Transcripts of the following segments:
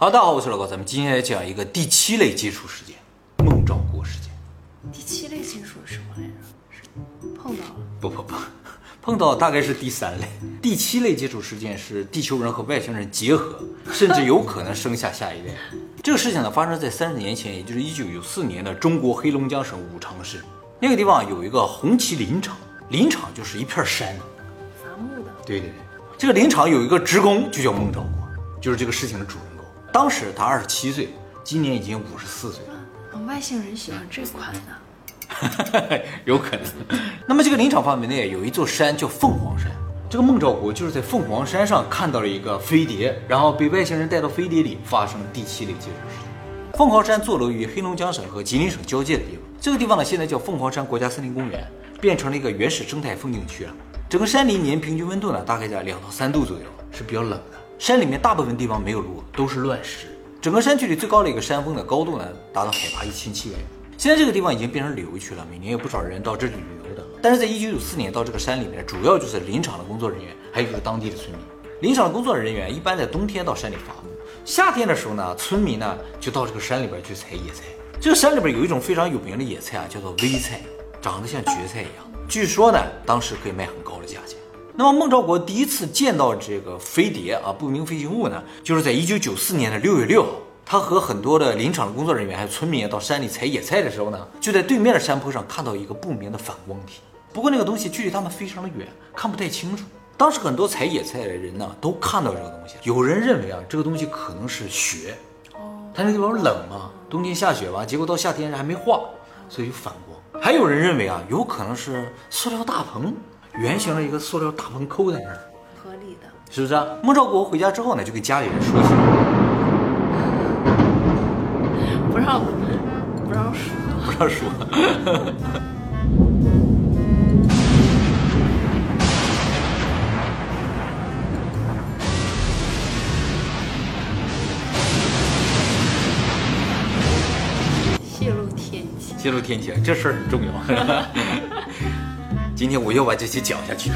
好，大家好，我是老高，咱们今天来讲一个第七类接触事件——孟兆国事件。第七类接触是什么来着？是碰到了。不不不，碰到大概是第三类。第七类接触事件是地球人和外星人结合，甚至有可能生下下一代。这个事情呢，发生在三十年前，也就是一九九四年的中国黑龙江省五常市。那个地方有一个红旗林场，林场就是一片山。伐木的。对对对，这个林场有一个职工，就叫孟兆国，就是这个事情的主人公。当时他二十七岁，今年已经五十四岁了。啊，外星人喜欢这款的。有可能。那么这个林场范围内有一座山叫凤凰山，这个孟兆国就是在凤凰山上看到了一个飞碟，然后被外星人带到飞碟里，发生第七类接触事件。凤凰山坐落于黑龙江省和吉林省交界的地方，这个地方呢现在叫凤凰山国家森林公园，变成了一个原始生态风景区了。整个山林年平均温度呢大概在两到三度左右，是比较冷的。山里面大部分地方没有路，都是乱石。整个山区里最高的一个山峰的高度呢达到海拔一千七百米。现在这个地方已经变成旅游区了，每年有不少人到这里旅游的。但是在一九九四年到这个山里面，主要就是林场的工作人员，还有就是当地的村民。林场的工作人员一般在冬天到山里伐木。夏天的时候呢，村民呢就到这个山里边去采野菜。这个山里边有一种非常有名的野菜啊，叫做微菜，长得像蕨菜一样。据说呢，当时可以卖很高的价钱。那么孟兆国第一次见到这个飞碟啊，不明飞行物呢，就是在一九九四年的六月六号，他和很多的林场的工作人员还有村民到山里采野菜的时候呢，就在对面的山坡上看到一个不明的反光体。不过那个东西距离他们非常的远，看不太清楚。当时很多采野菜的人呢，都看到这个东西。有人认为啊，这个东西可能是雪。哦，它那地方冷嘛，冬天下雪吧，结果到夏天还没化，所以就反光。还有人认为啊，有可能是塑料大棚，圆形的一个塑料大棚扣在那儿，合理的。是不是啊？孟兆国回家之后呢，就跟家里人说起，不让，不让说。不让说。泄露天机。泄露天机，这事儿很重要。今天我要把这些讲下去。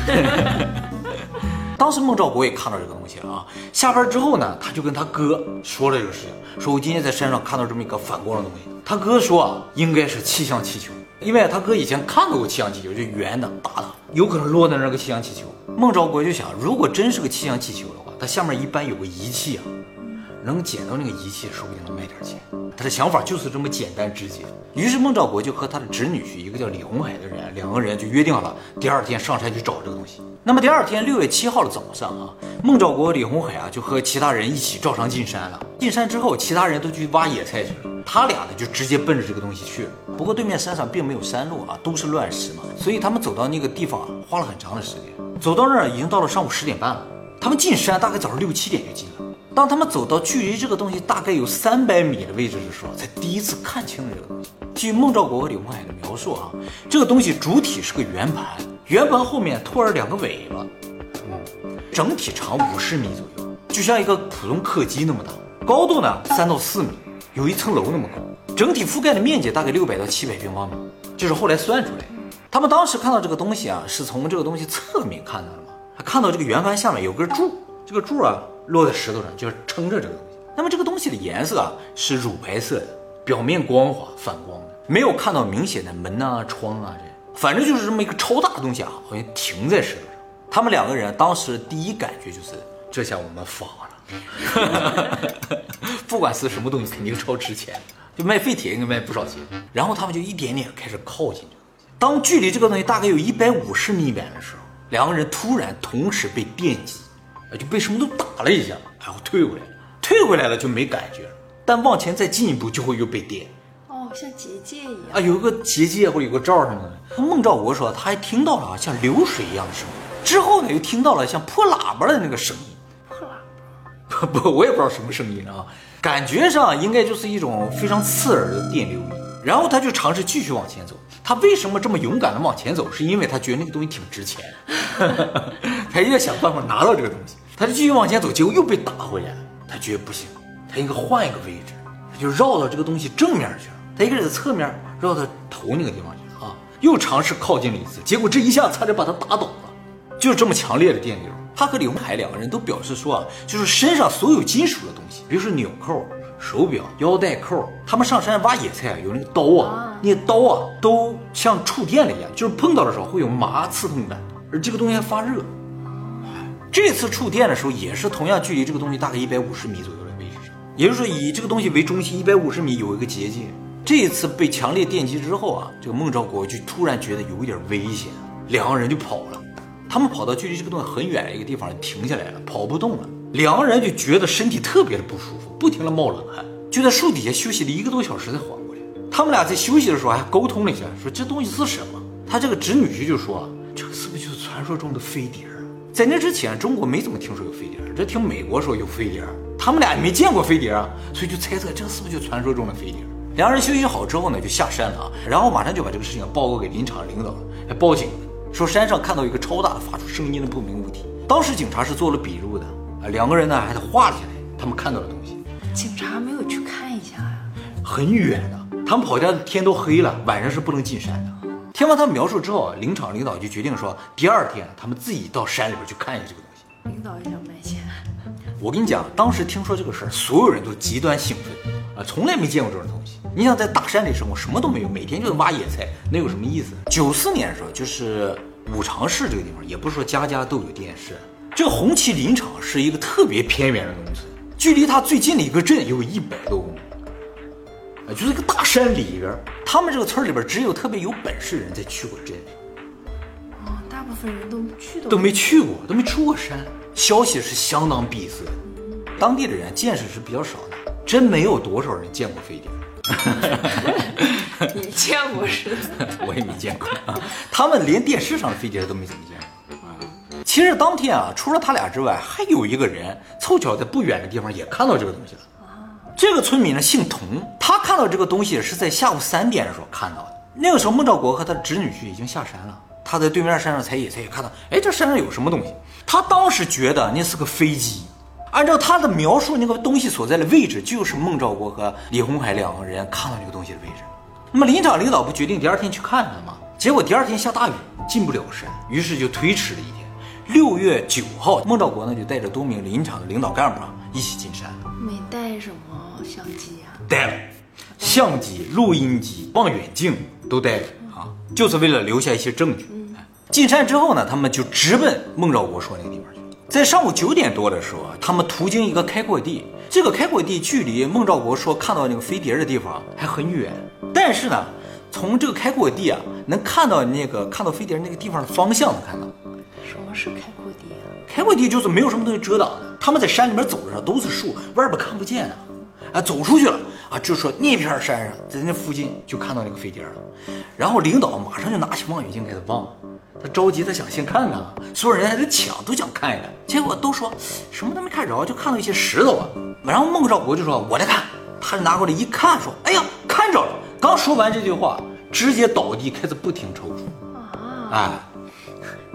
当时孟兆国也看到这个东西了啊。下班之后呢，他就跟他哥说了这个事情，说我今天在山上看到这么一个反光的东西。他哥说啊，应该是气象气球，因为他哥以前看到过气象气球，就圆的、大的，有可能落在那个气象气球。孟兆国就想，如果真是个气象气球的话，它下面一般有个仪器啊，能捡到那个仪器，说不定能卖点钱。他的想法就是这么简单直接。于是孟兆国就和他的侄女婿，一个叫李红海的人，两个人就约定了，第二天上山去找这个东西。那么第二天六月七号的早上啊，孟兆国、李红海啊就和其他人一起照常进山了。进山之后，其他人都去挖野菜去了，他俩呢就直接奔着这个东西去了。不过对面山上并没有山路啊，都是乱石嘛，所以他们走到那个地方啊，花了很长的时间。走到那儿已经到了上午十点半了，他们进山大概早上六七点就进了。当他们走到距离这个东西大概有三百米的位置的时候，才第一次看清了这个东西。据孟兆国和李红海的描述啊，这个东西主体是个圆盘，圆盘后面拖着两个尾巴，嗯，整体长五十米左右，就像一个普通客机那么大，高度呢三到四米，有一层楼那么高，整体覆盖的面积大概六百到七百平方米，就是后来算出来。他们当时看到这个东西啊，是从这个东西侧面看到的嘛，还看到这个圆盘下面有根柱，这个柱啊。落在石头上，就是撑着这个东西。那么这个东西的颜色啊是乳白色的，表面光滑反光的，没有看到明显的门啊、窗啊这，反正就是这么一个超大的东西啊，好像停在石头上。他们两个人当时第一感觉就是，这下我们发了，不管是什么东西，肯定超值钱，就卖废铁应该卖不少钱。然后他们就一点点开始靠近这个东西。当距离这个东西大概有一百五十米远的时候，两个人突然同时被电击。就被什么都打了一下，然后退回来了，退回来了就没感觉了，但往前再进一步就会又被电。哦，像结界一样啊，有个结界或者有个罩什么的。孟兆国说他还听到了啊像流水一样的声音，之后呢又听到了像破喇叭的那个声音。破喇叭？不，我也不知道什么声音啊，感觉上应该就是一种非常刺耳的电流音。然后他就尝试继续往前走。他为什么这么勇敢的往前走？是因为他觉得那个东西挺值钱，他要想办法拿到这个东西。他就继续往前走，结果又被打回来了。他觉得不行，他应该换一个位置，他就绕到这个东西正面去了。他一个人在侧面绕到头那个地方去了啊，又尝试靠近了一次，结果这一下差点把他打倒了。就是这么强烈的电流，他和李红海两个人都表示说啊，就是身上所有金属的东西，比如说纽扣、手表、腰带扣，他们上山挖野菜啊，有那个刀啊，那刀啊都像触电了一样，就是碰到的时候会有麻刺痛感，而这个东西还发热。这次触电的时候也是同样距离这个东西大概一百五十米左右的位置上，也就是说以这个东西为中心，一百五十米有一个结界。这一次被强烈电击之后啊，这个孟兆国就突然觉得有一点危险，两个人就跑了。他们跑到距离这个东西很远的一个地方，停下来了，跑不动了。两个人就觉得身体特别的不舒服，不停的冒冷汗，就在树底下休息了一个多小时才缓过来。他们俩在休息的时候还沟通了一下，说这东西是什么？他这个侄女婿就说，这个是不是就是传说中的飞碟？在那之前，中国没怎么听说有飞碟，这听美国说有飞碟，他们俩也没见过飞碟啊，所以就猜测这是不是就传说中的飞碟？两人休息好之后呢，就下山了啊，然后马上就把这个事情报告给林场领导了，还报警了，说山上看到一个超大的发出声音的不明物体。当时警察是做了笔录的啊，两个人呢还得画了下来他们看到的东西。警察没有去看一下啊？很远的，他们跑家天都黑了，晚上是不能进山的。听完他描述之后，林场领导就决定说，第二天他们自己到山里边去看一下这个东西。领导也想卖钱。我跟你讲，当时听说这个事儿，所有人都极端兴奋啊，从来没见过这种东西。你想在大山里生活，什么都没有，每天就是挖野菜，那有什么意思？九四年的时候，就是五常市这个地方，也不是说家家都有电视。这个红旗林场是一个特别偏远的农村，距离它最近的一个镇有一百多公里。啊，就是一个大山里边，他们这个村里边只有特别有本事人才去过镇，哦，大部分人都去都没去过，都没出过山，消息是相当闭塞，当地的人见识是比较少的，真没有多少人见过飞碟。你 见过是的，我也没见过，他们连电视上的飞碟都没怎么见过。啊其实当天啊，除了他俩之外，还有一个人凑巧在不远的地方也看到这个东西了。这个村民呢姓童，他看到这个东西是在下午三点的时候看到的。那个时候，孟兆国和他的侄女婿已经下山了，他在对面山上采野菜，也看到，哎，这山上有什么东西？他当时觉得那是个飞机，按照他的描述，那个东西所在的位置就是孟兆国和李红海两个人看到这个东西的位置。那么林场领导不决定第二天去看看吗？结果第二天下大雨，进不了山，于是就推迟了一天。六月九号，孟兆国呢就带着多名林场的领导干部啊一起进山。没带什么相机呀？带了，相机、录音机、望远镜都带了啊，就是为了留下一些证据。进山之后呢，他们就直奔孟兆国说那个地方去。在上午九点多的时候啊，他们途经一个开阔地，这个开阔地距离孟兆国说看到那个飞碟的地方还很远，但是呢，从这个开阔地啊，能看到那个看到飞碟那个地方的方向能看到。什么是开阔地啊？开阔地就是没有什么东西遮挡的，他们在山里面走着都是树，外边看不见啊。啊，走出去了啊，就说那片山上，在那附近就看到那个飞碟了。然后领导马上就拿起望远镜开始望，他着急，他想先看看，所有人还在抢，都想看一看。结果都说什么都没看着，就看到一些石头啊。然后孟兆国就说：“我来看。”他就拿过来一看，说：“哎呀，看着了。”刚说完这句话，直接倒地，开始不停抽搐。啊，哎，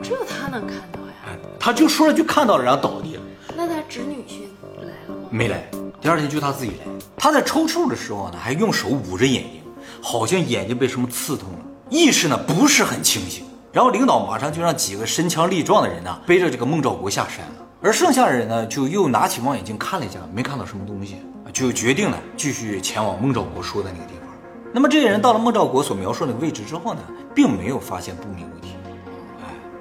这他能看到呀？哎，他就说了句看到了，然后倒地了。那他侄女婿来了吗？没来，第二天就他自己来。他在抽搐的时候呢，还用手捂着眼睛，好像眼睛被什么刺痛了，意识呢不是很清醒。然后领导马上就让几个身强力壮的人呢背着这个孟兆国下山了，而剩下的人呢就又拿起望远镜看了一下，没看到什么东西，就决定呢继续前往孟兆国说的那个地方。那么这些人到了孟兆国所描述那个位置之后呢，并没有发现不明物体。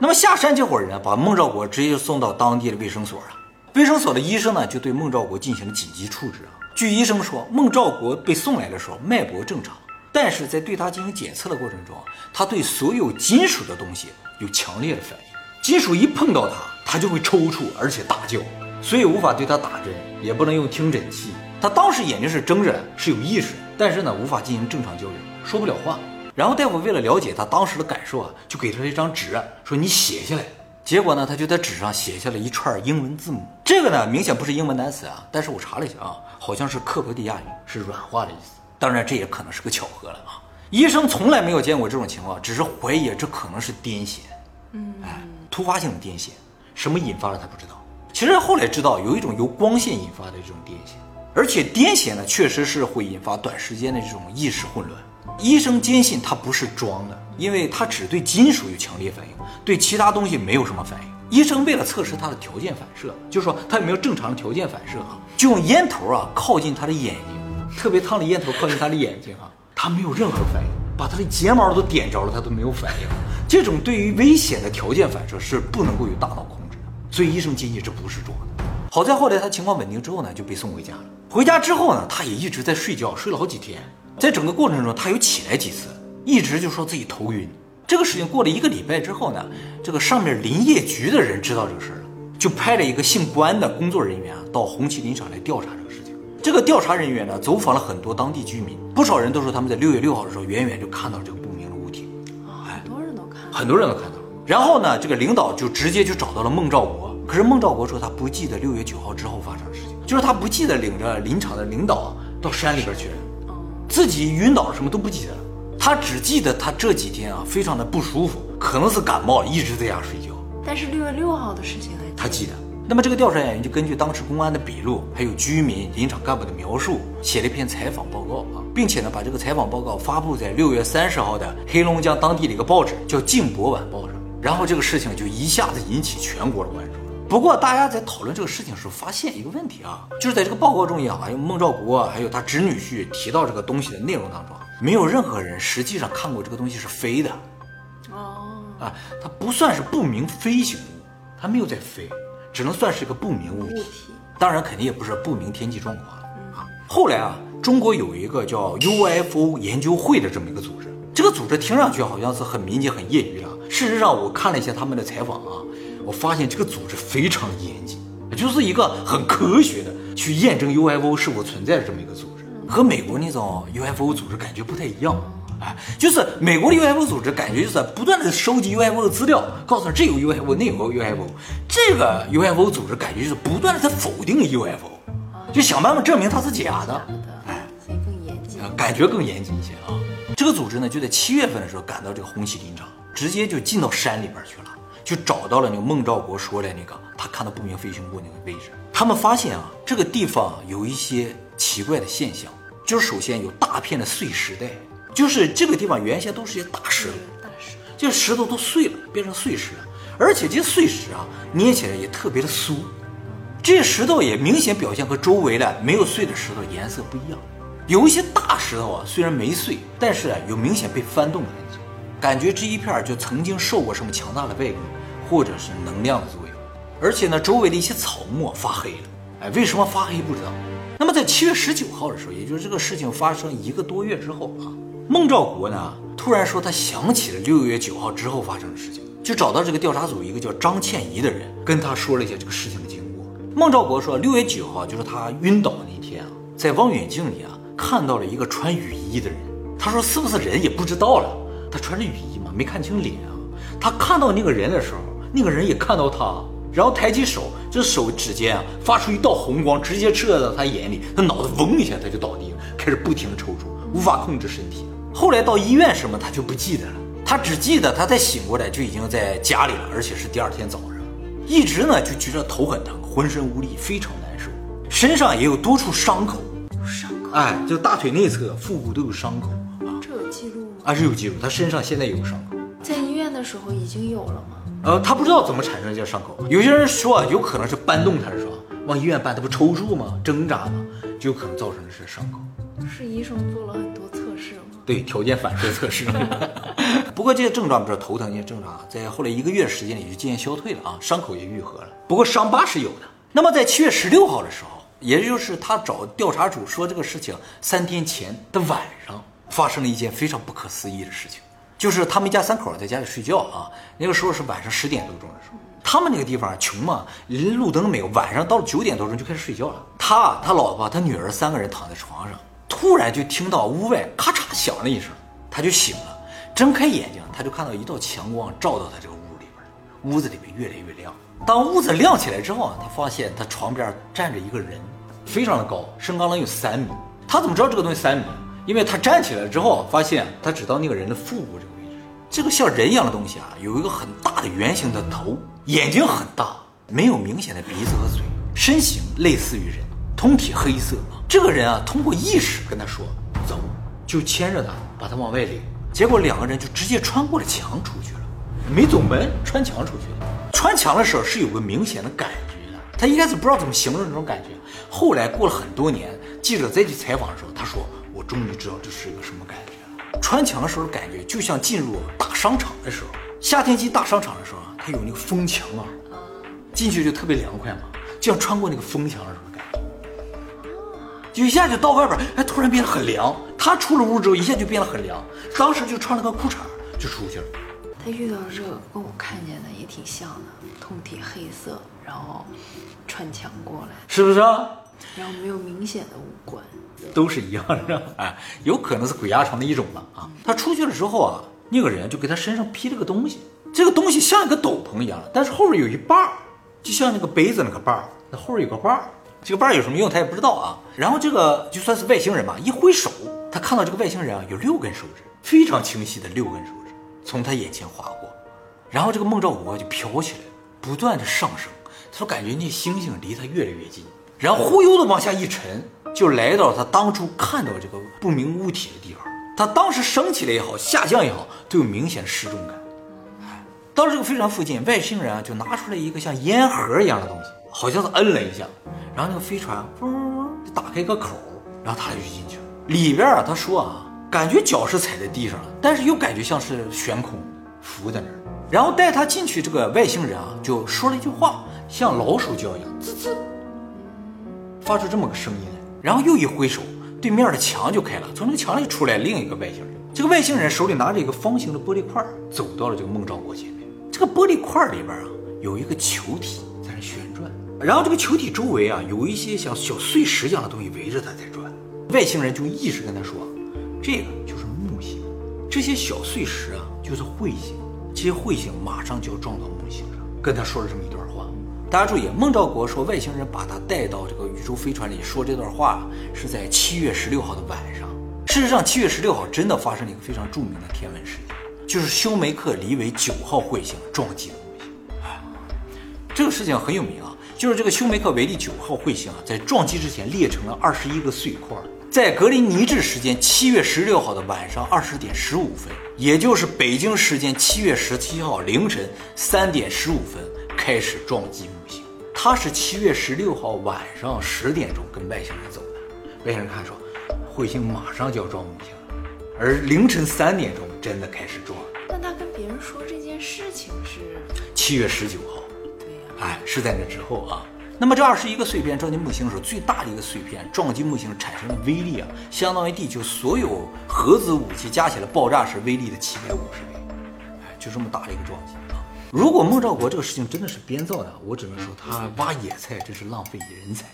那么下山这伙人把孟兆国直接就送到当地的卫生所了。卫生所的医生呢，就对孟兆国进行了紧急处置啊。据医生说，孟兆国被送来的时候脉搏正常，但是在对他进行检测的过程中，他对所有金属的东西有强烈的反应，金属一碰到他，他就会抽搐，而且大叫，所以无法对他打针，也不能用听诊器。他当时眼睛是睁着，是有意识，但是呢，无法进行正常交流，说不了话。然后大夫为了了解他当时的感受啊，就给他一张纸，说你写下来。结果呢，他就在纸上写下了一串英文字母。这个呢，明显不是英文单词啊，但是我查了一下啊，好像是克罗地亚语，是软化的意思。当然，这也可能是个巧合了啊。医生从来没有见过这种情况，只是怀疑这可能是癫痫。嗯，哎，突发性的癫痫，什么引发了他不知道。其实后来知道有一种由光线引发的这种癫痫，而且癫痫呢，确实是会引发短时间的这种意识混乱。医生坚信他不是装的，因为他只对金属有强烈反应，对其他东西没有什么反应。医生为了测试他的条件反射，就说他有没有正常的条件反射啊，就用烟头啊靠近他的眼睛，特别烫的烟头靠近他的眼睛啊，他没有任何反应，把他的睫毛都点着了，他都没有反应。这种对于危险的条件反射是不能够由大脑控制的，所以医生建议这不是装的。好在后来他情况稳定之后呢，就被送回家了。回家之后呢，他也一直在睡觉，睡了好几天。在整个过程中，他有起来几次，一直就说自己头晕。这个事情过了一个礼拜之后呢，这个上面林业局的人知道这个事儿了，就派了一个姓关的工作人员啊到红旗林场来调查这个事情。这个调查人员呢，走访了很多当地居民，不少人都说他们在六月六号的时候，远远就看到这个不明的物体，很多人都看到。很多人都看到了。然后呢，这个领导就直接就找到了孟兆国，可是孟兆国说他不记得六月九号之后发生的事情，就是他不记得领着林场的领导啊到山里边去了，自己晕倒了什么都不记得了。他只记得他这几天啊非常的不舒服，可能是感冒，一直在家睡觉。但是六月六号的事情还他记得。那么这个调查人员就根据当时公安的笔录，还有居民、林场干部的描述，写了一篇采访报告啊，并且呢把这个采访报告发布在六月三十号的黑龙江当地的一个报纸叫《镜博晚报》上。然后这个事情就一下子引起全国的关注。不过大家在讨论这个事情的时候，发现一个问题啊，就是在这个报告中有孟兆国还有他侄女婿提到这个东西的内容当中，没有任何人实际上看过这个东西是飞的。哦，啊，它不算是不明飞行物，它没有在飞，只能算是一个不明物体。物体当然，肯定也不是不明天气状况了啊。后来啊，中国有一个叫 UFO 研究会的这么一个组织，这个组织听上去好像是很民间、很业余的，事实上我看了一下他们的采访啊，我发现这个组织非常严谨，就是一个很科学的去验证 UFO 是否存在的这么一个组织，和美国那种 UFO 组织感觉不太一样。哎，就是美国的 UFO 组织，感觉就是不断的收集 UFO 的资料，告诉你这有 UFO，那有 UFO。这个 UFO 组织感觉就是不断的在否定 UFO，就想办法证明它是假的。哎，所以更严谨。啊，感觉更严谨一些啊。这个组织呢，就在七月份的时候赶到这个红旗林场，直接就进到山里边去了，就找到了那个孟兆国说的那个他看到不明飞行物那个位置。他们发现啊，这个地方有一些奇怪的现象，就是首先有大片的碎石带，就是这个地方原先都是些大石头，大石，这石头都碎了，变成碎石了，而且这些碎石啊，捏起来也特别的酥，这些石头也明显表现和周围的没有碎的石头颜色不一样。有一些大石头啊，虽然没碎，但是啊有明显被翻动的痕迹，感觉这一片就曾经受过什么强大的外力或者是能量的作用。而且呢，周围的一些草木发黑了，哎，为什么发黑不知道。那么在七月十九号的时候，也就是这个事情发生一个多月之后啊，孟兆国呢突然说他想起了六月九号之后发生的事情，就找到这个调查组一个叫张倩怡的人，跟他说了一下这个事情的经过。孟兆国说，六月九号就是他晕倒那天啊，在望远镜里啊看到了一个穿雨衣的人。他说是不是人也不知道了，他穿着雨衣嘛，没看清脸啊。他看到那个人的时候，那个人也看到他，然后抬起手，这手指尖啊发出一道红光，直接射到他眼里，他脑子嗡一下他就倒地了，开始不停的抽搐，无法控制身体。后来到医院什么他就不记得了，他只记得他再醒过来就已经在家里了，而且是第二天早上，一直呢就觉得头很疼，浑身无力，非常难受，身上也有多处伤口，有伤口，哎，就大腿内侧、腹部都有伤口啊，这有记录吗？啊是有记录，他身上现在有伤口。在医院的时候已经有了吗？呃，他不知道怎么产生这些伤口。有些人说啊，有可能是搬动他的时候往医院搬，他不抽搐吗？挣扎吗？就有可能造成的是伤口。是医生做了很多测试吗？对，条件反射测试。不过这些症状，比如说头疼这些症状啊，在后来一个月时间里就渐渐消退了啊，伤口也愈合了。不过伤疤是有的。那么在七月十六号的时候，也就是他找调查组说这个事情三天前的晚上，发生了一件非常不可思议的事情，就是他们一家三口在家里睡觉啊，那个时候是晚上十点多钟的时候。他们那个地方穷嘛，连路灯没有，晚上到了九点多钟就开始睡觉了。他、他老婆、他女儿三个人躺在床上，突然就听到屋外咔嚓响了一声，他就醒了，睁开眼睛，他就看到一道强光照到他这个屋里边，屋子里面越来越亮。当屋子亮起来之后啊，他发现他床边站着一个人，非常的高，身高能有三米。他怎么知道这个东西三米？因为他站起来之后，发现他只到那个人的腹部这个位置。这个像人一样的东西啊，有一个很大的圆形的头，眼睛很大，没有明显的鼻子和嘴，身形类似于人，通体黑色。这个人啊，通过意识跟他说走，就牵着他把他往外领。结果两个人就直接穿过了墙出去了。没走门，穿墙出去了。穿墙的时候是有个明显的感觉的，他一开始不知道怎么形容这种感觉。后来过了很多年，记者再去采访的时候，他说：“我终于知道这是一个什么感觉了。穿墙的时候感觉就像进入大商场的时候，夏天进大商场的时候啊，它有那个风墙啊，进去就特别凉快嘛，就像穿过那个风墙的时候感觉。就一下就到外边，哎，突然变得很凉。他出了屋之后，一下就变得很凉，当时就穿了个裤衩就出去了。他遇到这个跟我看见的也挺像的，通体黑色，然后穿墙过来，是不是啊？然后没有明显的五官。都是一样的，哎，有可能是鬼压床的一种了啊。他出去了之后啊，那个人就给他身上披了个东西，这个东西像一个斗篷一样，但是后边有一把儿，就像那个杯子那个把儿，那后边有个把儿，这个把儿有什么用他也不知道啊。然后这个就算是外星人吧，一挥手，他看到这个外星人啊有六根手指，非常清晰的六根手指从他眼前划过，然后这个孟兆国就飘起来，不断的上升，他说感觉那星星离他越来越近，然后忽悠的往下一沉。就来到了他当初看到这个不明物体的地方，他当时升起来也好，下降也好，都有明显失重感。到了这个飞船附近，外星人啊就拿出来一个像烟盒一样的东西，好像是摁了一下，然后那个飞船嗡嗡嗡就打开一个口，然后他就进去了。里边啊，他说啊，感觉脚是踩在地上了，但是又感觉像是悬空浮在那儿。然后带他进去，这个外星人啊就说了一句话，像老鼠叫一样，滋滋，发出这么个声音来。然后又一挥手，对面的墙就开了，从那个墙里出来另一个外星人。这个外星人手里拿着一个方形的玻璃块，走到了这个孟兆国前面。这个玻璃块里边啊，有一个球体在那旋转，然后这个球体周围啊，有一些像小碎石一样的东西围着它在转。外星人就一直跟他说，这个就是木星，这些小碎石啊就是彗星，这些彗星马上就要撞到木星上。跟他说了这么一段。大家注意，孟兆国说外星人把他带到这个宇宙飞船里说这段话是在七月十六号的晚上。事实上，七月十六号真的发生了一个非常著名的天文事件，就是休梅克离维九号彗星撞击了木星。哎，这个事情很有名啊，就是这个休梅克维利九号彗星啊，在撞击之前裂成了二十一个碎块，在格林尼治时间七月十六号的晚上二十点十五分，也就是北京时间七月十七号凌晨三点十五分开始撞击木星。他是七月十六号晚上十点钟跟外星人走的，外星人看说，彗星马上就要撞木星了，而凌晨三点钟真的开始撞。但他跟别人说这件事情是七月十九号，对呀，哎，是在那之后啊。那么这二十一个碎片撞击木星的时候，最大的一个碎片撞击木星产生的威力啊，相当于地球所有核子武器加起来爆炸时威力的七百五十倍，哎，就这么大的一个撞击。如果孟兆国这个事情真的是编造的，我只能说他挖野菜真是浪费人才。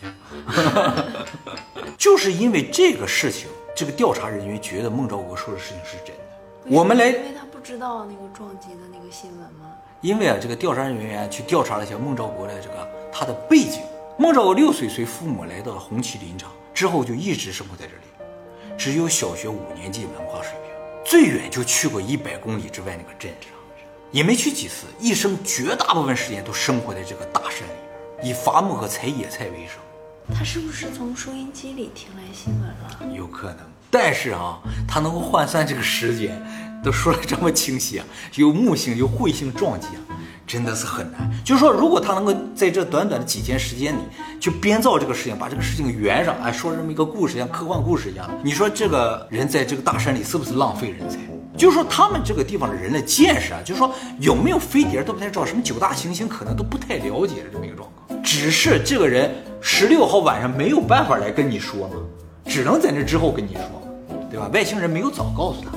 就是因为这个事情，这个调查人员觉得孟兆国说的事情是真的。我们来，因为他不知道那个撞击的那个新闻吗？因为啊，这个调查人员去调查了一下孟兆国的这个他的背景。孟兆国六岁随父母来到了红旗林场，之后就一直生活在这里，只有小学五年级文化水平，最远就去过一百公里之外那个镇上。也没去几次，一生绝大部分时间都生活在这个大山里边，以伐木和采野菜为生。他是不是从收音机里听来新闻了？有可能，但是啊，他能够换算这个时间，都说的这么清晰啊，有木星有彗星撞击啊，真的是很难。就是说，如果他能够在这短短的几天时间里，去编造这个事情，把这个事情圆上，哎，说这么一个故事，像科幻故事一样，你说这个人在这个大山里是不是浪费人才？就是说，他们这个地方的人的见识啊，就是说有没有飞碟都不太知道，什么九大行星可能都不太了解的这么一个状况。只是这个人十六号晚上没有办法来跟你说嘛，只能在那之后跟你说，对吧？外星人没有早告诉他，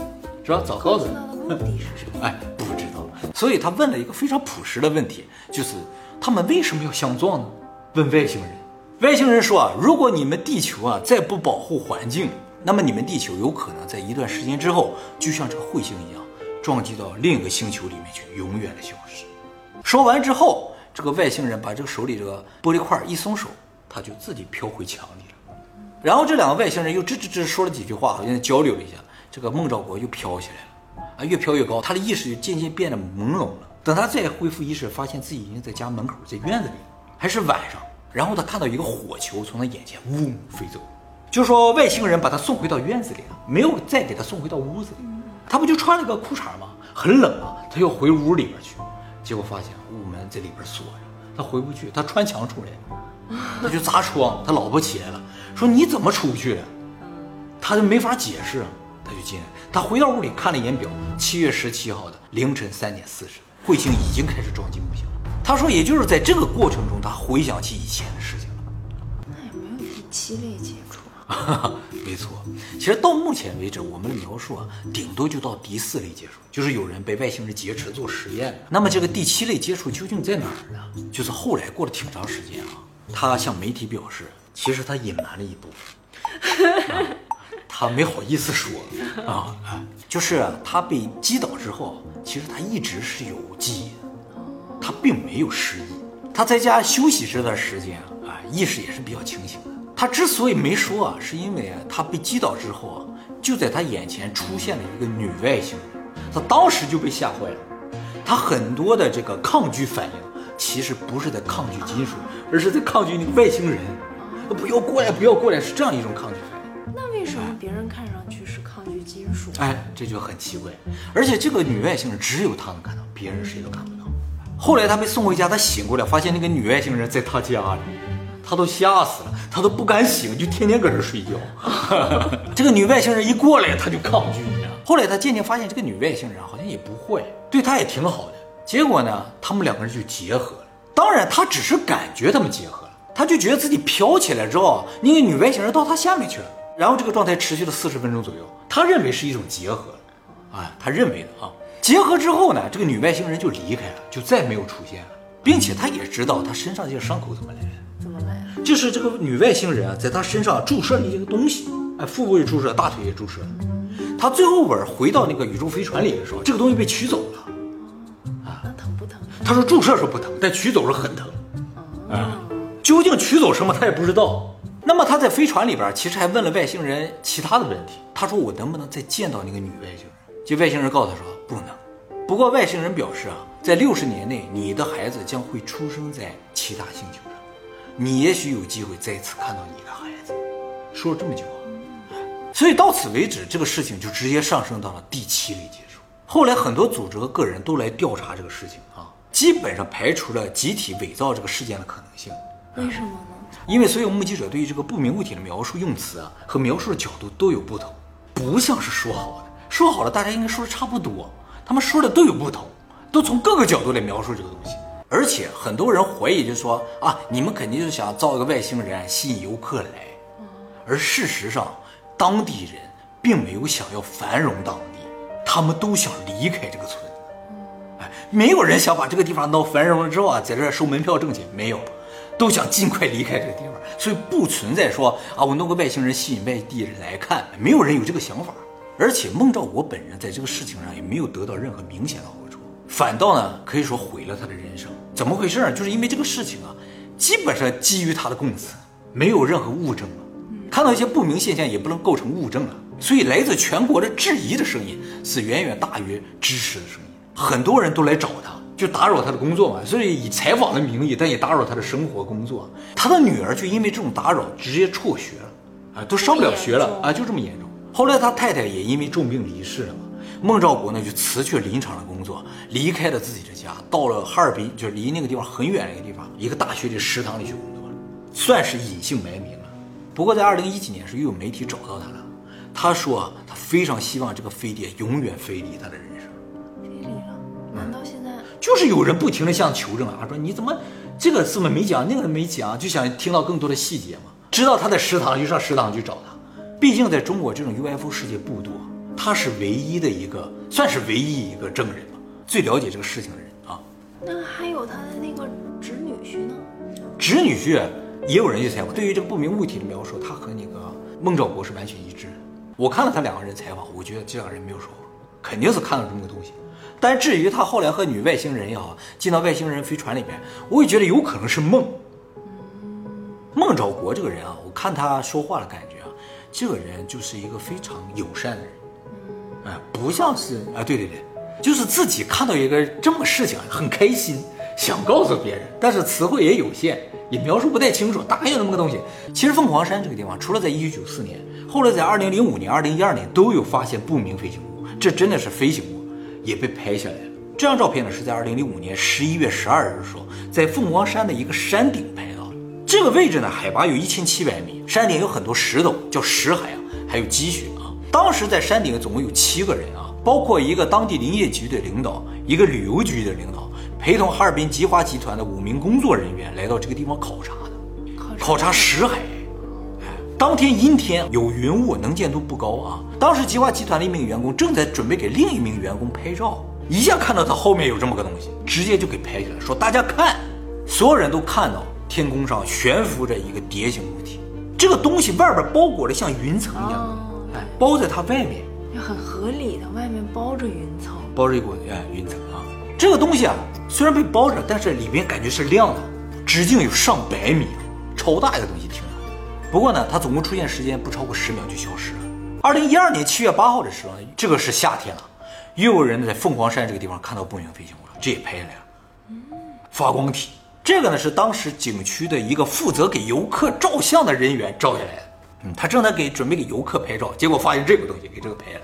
是吧？早告诉他，目的是什么？哎，不知道。所以他问了一个非常朴实的问题，就是他们为什么要相撞呢？问外星人。外星人说啊，如果你们地球啊再不保护环境。那么你们地球有可能在一段时间之后，就像这个彗星一样，撞击到另一个星球里面去，永远的消失。说完之后，这个外星人把这个手里这个玻璃块一松手，他就自己飘回墙里了。然后这两个外星人又吱吱吱说了几句话，好像交流了一下。这个孟兆国又飘起来了，啊，越飘越高，他的意识就渐渐变得朦胧了。等他再恢复意识，发现自己已经在家门口，在院子里，还是晚上。然后他看到一个火球从他眼前嗡飞走。就说外星人把他送回到院子里了，没有再给他送回到屋子里。他不就穿了个裤衩吗？很冷啊，他要回屋里边去，结果发现屋门在里边锁着，他回不去，他穿墙出来，他就砸窗，他老婆起来了，说你怎么出去的？他就没法解释，他就进来，他回到屋里看了一眼表，七月十七号的凌晨三点四十，彗星已经开始撞击木星了。他说，也就是在这个过程中，他回想起以前的事情了。那也没有第七类接触啊？没错，其实到目前为止，我们的描述啊，顶多就到第四类接触，就是有人被外星人劫持做实验。那么这个第七类接触究竟在哪儿呢？就是后来过了挺长时间啊，他向媒体表示，其实他隐瞒了一部分，他没好意思说啊，就是他被击倒之后，其实他一直是有记忆，他并没有失忆。他在家休息这段时间，啊，意识也是比较清醒的。他之所以没说啊，是因为啊，他被击倒之后啊，就在他眼前出现了一个女外星人，他当时就被吓坏了。他很多的这个抗拒反应，其实不是在抗拒金属，而是在抗拒那个外星人。不要过来，不要过来，是这样一种抗拒反应。那为什么别人看上去是抗拒金属？哎，这就很奇怪。而且这个女外星人只有他能看到，别人谁都看不到。后来他被送回家，他醒过来，发现那个女外星人在他家里，他都吓死了，他都不敢醒，就天天搁这睡觉。这个女外星人一过来，他就抗拒你啊。后来他渐渐发现，这个女外星人好像也不坏，对他也挺好的。结果呢，他们两个人就结合了。当然，他只是感觉他们结合了，他就觉得自己飘起来之后，那个女外星人到他下面去了。然后这个状态持续了四十分钟左右，他认为是一种结合，啊，他认为的啊。结合之后呢，这个女外星人就离开了，就再没有出现了，并且他也知道他身上这些伤口怎么来的。就是这个女外星人啊，在她身上注射了一个东西，哎，腹部也注射，大腿也注射了。她最后尾回到那个宇宙飞船里的时候，这个东西被取走了。那疼不疼？她说注射是不疼，但取走是很疼。啊，究竟取走什么，她也不知道。那么她在飞船里边，其实还问了外星人其他的问题。她说：“我能不能再见到那个女外星人？”就外星人告诉她说：“不能。”不过外星人表示啊，在六十年内，你的孩子将会出生在其他星球上，你也许有机会再次看到你的孩子。说了这么句话，所以到此为止，这个事情就直接上升到了第七类接触。后来很多组织和个人都来调查这个事情啊，基本上排除了集体伪造这个事件的可能性。为什么呢？因为所有目击者对于这个不明物体的描述用词啊和描述的角度都有不同，不像是说好的，说好了大家应该说的差不多，他们说的都有不同，都从各个角度来描述这个东西。而且很多人怀疑，就说啊，你们肯定是想造一个外星人吸引游客来，而事实上，当地人并没有想要繁荣当地，他们都想离开这个村。子。哎，没有人想把这个地方闹繁荣了之后啊，在这收门票挣钱，没有，都想尽快离开这个地方，所以不存在说啊，我弄个外星人吸引外地人来看，没有人有这个想法。而且孟兆国本人在这个事情上也没有得到任何明显的好处，反倒呢可以说毁了他的人生。怎么回事呢？就是因为这个事情啊，基本上基于他的供词，没有任何物证了。看到一些不明现象也不能构成物证了，所以来自全国的质疑的声音是远远大于支持的声音。很多人都来找他，就打扰他的工作嘛，所以以采访的名义，但也打扰他的生活工作。他的女儿就因为这种打扰直接辍学了，啊，都上不了学了啊，就这么严重。后来他太太也因为重病离世了嘛，孟兆国呢就辞去了林场的工作，离开了自己的家，到了哈尔滨，就是离那个地方很远的一个地方，一个大学的食堂里去工作了，算是隐姓埋名了。不过在二零一几年时，又有媒体找到他了，他说啊，他非常希望这个飞碟永远飞离他的人生。飞离了？难道现在？就是有人不停的向求证啊，说你怎么这个怎么没讲，那个没讲，就想听到更多的细节嘛。知道他在食堂，就上食堂去找他。毕竟在中国这种 UFO 世界不多，他是唯一的一个，算是唯一一个证人吧，最了解这个事情的人啊。那还有他的那个侄女婿呢？侄女婿也有人去采访，对于这个不明物体的描述，他和那个孟兆国是完全一致的。我看了他两个人采访，我觉得这两个人没有说谎，肯定是看到这么个东西。但至于他后来和女外星人也好，进到外星人飞船里面，我也觉得有可能是梦。孟兆国这个人啊，我看他说话的感觉啊，这个人就是一个非常友善的人，哎，不像是啊，对对对，就是自己看到一个这么事情很开心，想告诉别人，但是词汇也有限，也描述不太清楚，大概有那么个东西。其实凤凰山这个地方，除了在一九九四年，后来在二零零五年、二零一二年都有发现不明飞行物，这真的是飞行物，也被拍下来了。这张照片呢是在二零零五年十一月十二日的时候，在凤凰山的一个山顶拍到的。这个位置呢，海拔有一千七百米，山顶有很多石头，叫石海啊，还有积雪。当时在山顶总共有七个人啊，包括一个当地林业局的领导，一个旅游局的领导，陪同哈尔滨吉华集团的五名工作人员来到这个地方考察的，考察石海。哎，当天阴天，有云雾，能见度不高啊。当时吉华集团的一名员工正在准备给另一名员工拍照，一下看到他后面有这么个东西，直接就给拍下来，说大家看，所有人都看到。天空上悬浮着一个蝶形物体，这个东西外边包裹着像云层一样，哎，包在它外面，就很合理的，外面包着云层，包着一股哎云层啊。这个东西啊，虽然被包着，但是里面感觉是亮的，直径有上百米，超大一个东西，挺大。不过呢，它总共出现时间不超过十秒就消失了。二零一二年七月八号的时候，这个是夏天了，又有人在凤凰山这个地方看到不明飞行物了，这也拍下来了，发光体。这个呢是当时景区的一个负责给游客照相的人员照下来的。嗯，他正在给准备给游客拍照，结果发现这个东西给这个拍了。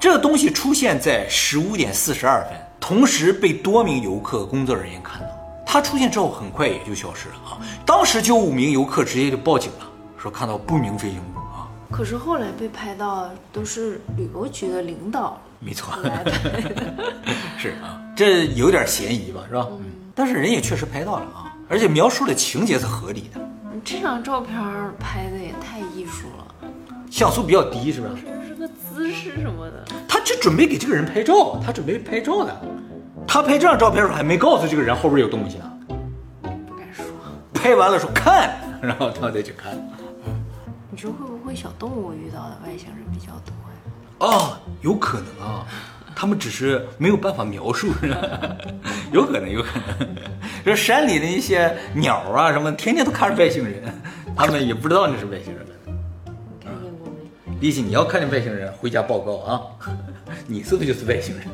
这个东西出现在十五点四十二分，同时被多名游客工作人员看到。它出现之后很快也就消失了啊。当时就五名游客直接就报警了，说看到不明飞行物啊。可是后来被拍到都是旅游局的领导，没错，是啊，这有点嫌疑吧，是吧？嗯但是人也确实拍到了啊，而且描述的情节是合理的。这张照片拍的也太艺术了，像素比较低，是吧？是不是个姿势什么的？他就准备给这个人拍照，他准备拍照的。他拍这张照片的时候还没告诉这个人后边有东西呢，不敢说。拍完了说看，然后他再去看。你说会不会小动物遇到的外星人比较多呀？哦，有可能啊。他们只是没有办法描述，有可能，有可能。这 山里的一些鸟啊什么，天天都看着外星人，他们也不知道那是外星人。看见过没？丽姐，你要看见外星人，回家报告啊！你是不是就是外星人？